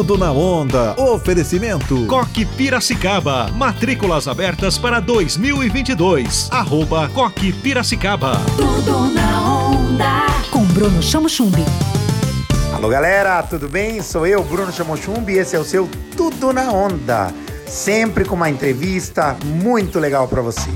Tudo na onda. Oferecimento. Coque Piracicaba. Matrículas abertas para 2022. Arroba Coque Piracicaba. Tudo na onda. Com Bruno Chamo Chumbi. Alô galera, tudo bem? Sou eu, Bruno Chamochumbi, e esse é o seu Tudo na Onda. Sempre com uma entrevista muito legal para você.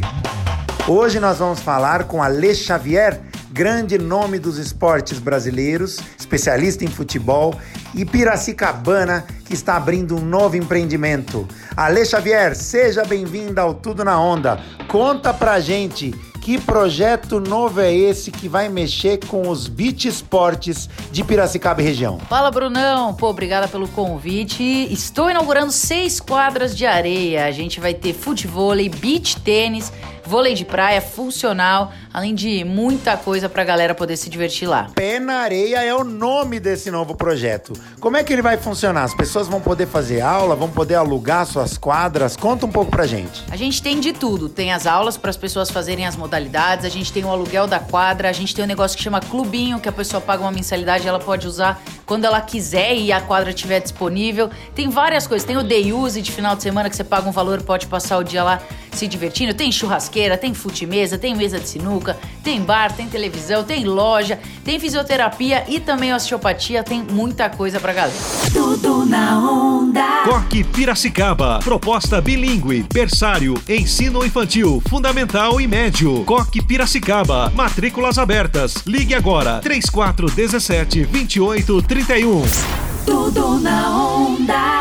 Hoje nós vamos falar com Ale Xavier, grande nome dos esportes brasileiros, especialista em futebol, e Piracicabana, que está abrindo um novo empreendimento. Ale Xavier, seja bem-vinda ao Tudo na Onda. Conta pra gente que projeto novo é esse que vai mexer com os beach esportes de Piracicaba e região? Fala, Brunão. Pô, obrigada pelo convite. Estou inaugurando seis quadras de areia. A gente vai ter futebol, beach tênis, vôlei de praia funcional, além de muita coisa pra galera poder se divertir lá. Pé na Areia é o nome desse novo projeto. Como é que ele vai funcionar? As pessoas vão poder fazer aula, vão poder alugar suas quadras? Conta um pouco pra gente. A gente tem de tudo. Tem as aulas para as pessoas fazerem as modalidades, a gente tem o aluguel da quadra, a gente tem um negócio que chama clubinho, que a pessoa paga uma mensalidade e ela pode usar quando ela quiser e a quadra estiver disponível. Tem várias coisas. Tem o day use de final de semana que você paga um valor pode passar o dia lá se divertindo. Tem churrasqueira, tem fute-mesa, tem mesa de sinuca, tem bar, tem televisão, tem loja, tem fisioterapia e também osteopatia. Tem muita coisa pra galera. Tudo na onda. Coque Piracicaba. Proposta bilíngue, berçário, ensino infantil, fundamental e médio. Coque Piracicaba. Matrículas abertas. Ligue agora 3417 2831. Tudo na onda.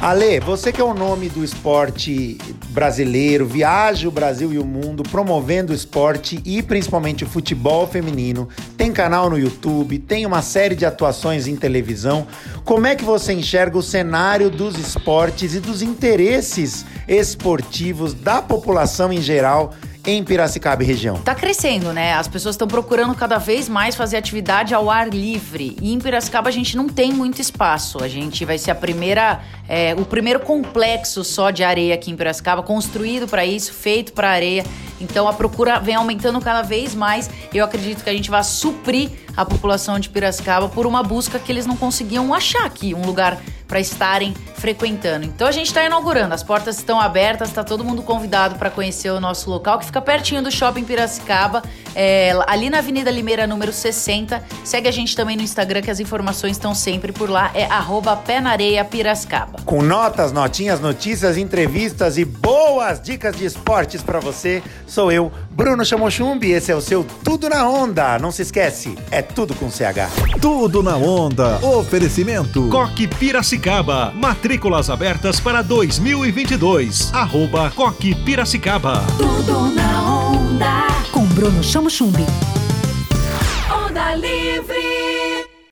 Ale, você que é o nome do esporte brasileiro, viaja o Brasil e o mundo promovendo o esporte e principalmente o futebol feminino. Tem canal no YouTube, tem uma série de atuações em televisão. Como é que você enxerga o cenário dos esportes e dos interesses esportivos da população em geral em Piracicaba e região? Tá crescendo, né? As pessoas estão procurando cada vez mais fazer atividade ao ar livre. E em Piracicaba a gente não tem muito espaço. A gente vai ser a primeira, é, o primeiro complexo só de areia aqui em Piracicaba, construído para isso, feito para areia. Então a procura vem aumentando cada vez mais. Eu acredito que a gente vai suprir a população de Piracicaba por uma busca que eles não conseguiam achar aqui, um lugar para estarem frequentando. Então a gente está inaugurando, as portas estão abertas, está todo mundo convidado para conhecer o nosso local, que fica pertinho do Shopping Piracicaba, é, ali na Avenida Limeira, número 60. Segue a gente também no Instagram, que as informações estão sempre por lá, é arroba Pé na Areia Piracicaba. Com notas, notinhas, notícias, entrevistas e boas dicas de esportes para você, sou eu, Bruno Chamochumbi. Esse é o seu Tudo na Onda. Não se esquece, é tudo com CH. Tudo na onda. Oferecimento. Coque Piracicaba. Matrículas abertas para 2022. Arroba Coque Piracicaba. Tudo na onda. Com Bruno Chamo Chumbi. Onda livre.